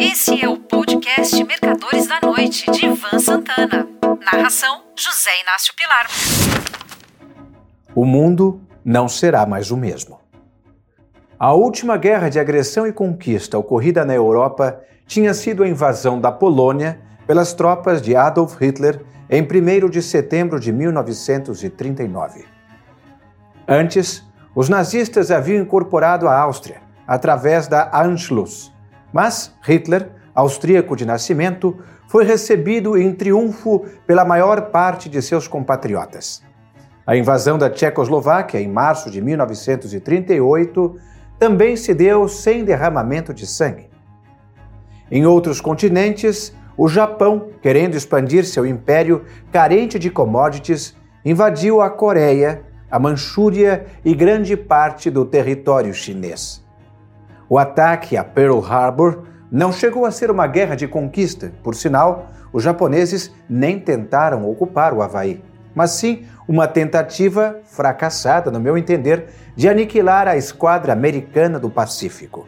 Esse é o podcast Mercadores da Noite, de Ivan Santana. Narração: José Inácio Pilar. O mundo não será mais o mesmo. A última guerra de agressão e conquista ocorrida na Europa tinha sido a invasão da Polônia pelas tropas de Adolf Hitler em 1 de setembro de 1939. Antes, os nazistas haviam incorporado a Áustria através da Anschluss, mas Hitler, austríaco de nascimento, foi recebido em triunfo pela maior parte de seus compatriotas. A invasão da Tchecoslováquia em março de 1938 também se deu sem derramamento de sangue. Em outros continentes, o Japão, querendo expandir seu império carente de commodities, invadiu a Coreia, a Manchúria e grande parte do território chinês. O ataque a Pearl Harbor não chegou a ser uma guerra de conquista, por sinal, os japoneses nem tentaram ocupar o Havaí, mas sim uma tentativa fracassada, no meu entender, de aniquilar a esquadra americana do Pacífico.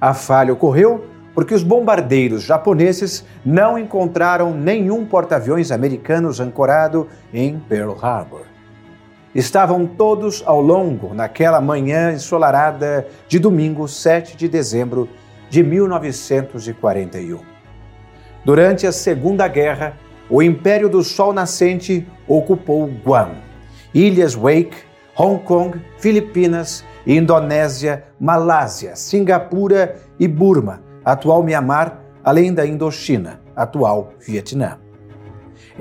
A falha ocorreu porque os bombardeiros japoneses não encontraram nenhum porta-aviões americanos ancorado em Pearl Harbor. Estavam todos ao longo naquela manhã ensolarada de domingo 7 de dezembro de 1941. Durante a Segunda Guerra, o Império do Sol Nascente ocupou Guam, Ilhas Wake, Hong Kong, Filipinas, Indonésia, Malásia, Singapura e Burma, atual Mianmar, além da Indochina, atual Vietnã.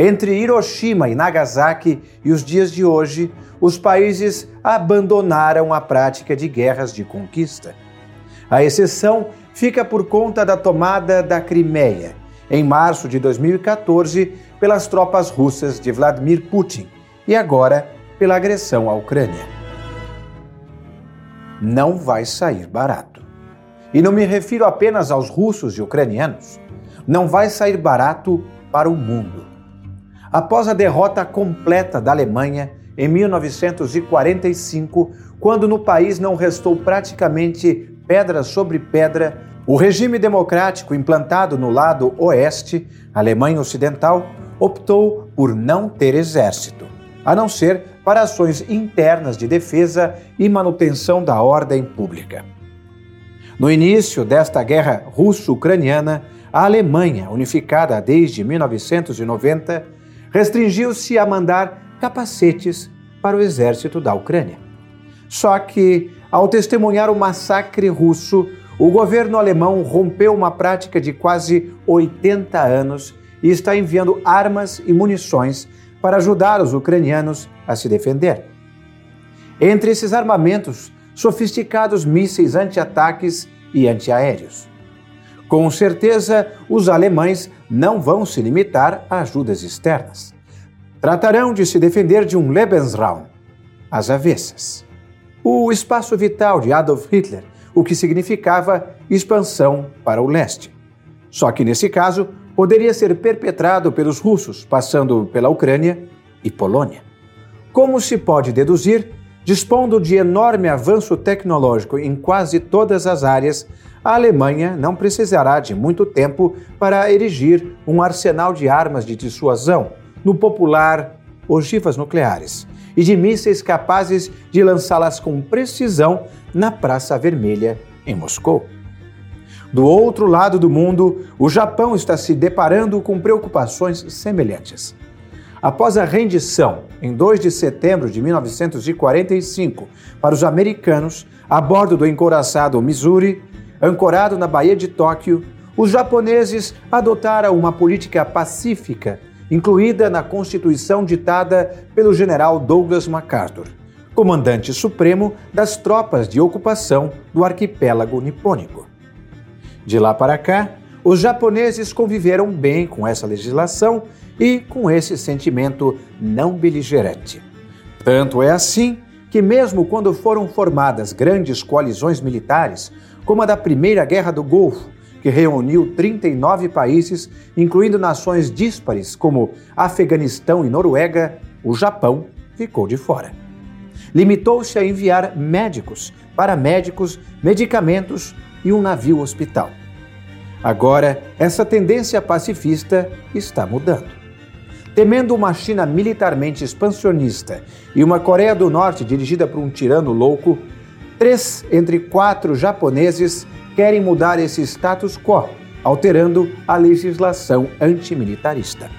Entre Hiroshima e Nagasaki e os dias de hoje, os países abandonaram a prática de guerras de conquista. A exceção fica por conta da tomada da Crimeia, em março de 2014, pelas tropas russas de Vladimir Putin e agora pela agressão à Ucrânia. Não vai sair barato. E não me refiro apenas aos russos e ucranianos. Não vai sair barato para o mundo. Após a derrota completa da Alemanha em 1945, quando no país não restou praticamente pedra sobre pedra, o regime democrático implantado no lado oeste, Alemanha Ocidental, optou por não ter exército, a não ser para ações internas de defesa e manutenção da ordem pública. No início desta guerra russo-ucraniana, a Alemanha, unificada desde 1990, restringiu-se a mandar capacetes para o exército da Ucrânia. Só que, ao testemunhar o massacre russo, o governo alemão rompeu uma prática de quase 80 anos e está enviando armas e munições para ajudar os ucranianos a se defender. Entre esses armamentos, sofisticados mísseis anti-ataques e antiaéreos. Com certeza, os alemães não vão se limitar a ajudas externas. Tratarão de se defender de um Lebensraum, as avessas. O espaço vital de Adolf Hitler, o que significava expansão para o leste. Só que nesse caso, poderia ser perpetrado pelos russos, passando pela Ucrânia e Polônia. Como se pode deduzir, dispondo de enorme avanço tecnológico em quase todas as áreas, a Alemanha não precisará de muito tempo para erigir um arsenal de armas de dissuasão, no popular ogivas nucleares, e de mísseis capazes de lançá-las com precisão na Praça Vermelha, em Moscou. Do outro lado do mundo, o Japão está se deparando com preocupações semelhantes. Após a rendição, em 2 de setembro de 1945, para os americanos, a bordo do encoraçado Missouri, Ancorado na Baía de Tóquio, os japoneses adotaram uma política pacífica, incluída na Constituição ditada pelo general Douglas MacArthur, comandante supremo das tropas de ocupação do arquipélago nipônico. De lá para cá, os japoneses conviveram bem com essa legislação e com esse sentimento não beligerante. Tanto é assim que, mesmo quando foram formadas grandes coalizões militares como a da Primeira Guerra do Golfo, que reuniu 39 países, incluindo nações díspares como Afeganistão e Noruega, o Japão ficou de fora. Limitou-se a enviar médicos, paramédicos, medicamentos e um navio hospital. Agora, essa tendência pacifista está mudando. Temendo uma China militarmente expansionista e uma Coreia do Norte dirigida por um tirano louco, três entre quatro japoneses querem mudar esse status quo, alterando a legislação antimilitarista.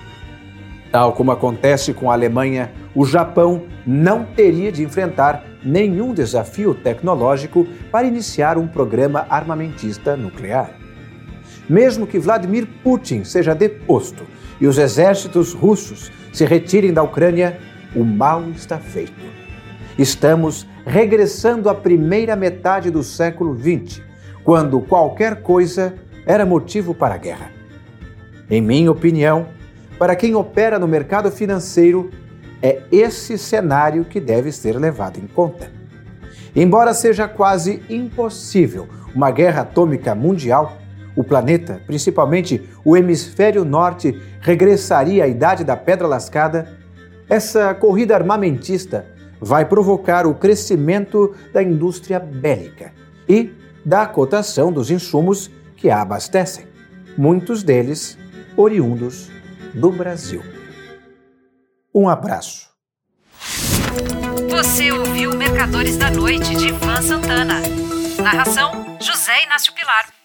Tal como acontece com a Alemanha, o Japão não teria de enfrentar nenhum desafio tecnológico para iniciar um programa armamentista nuclear. Mesmo que Vladimir Putin seja deposto e os exércitos russos se retirem da Ucrânia, o mal está feito. Estamos regressando à primeira metade do século XX, quando qualquer coisa era motivo para a guerra. Em minha opinião, para quem opera no mercado financeiro, é esse cenário que deve ser levado em conta. Embora seja quase impossível uma guerra atômica mundial, o planeta, principalmente o hemisfério norte, regressaria à idade da pedra lascada, essa corrida armamentista vai provocar o crescimento da indústria bélica e da cotação dos insumos que a abastecem, muitos deles oriundos do Brasil. Um abraço. Você ouviu Mercadores da Noite de Ivan Santana. Narração: José Inácio Pilar.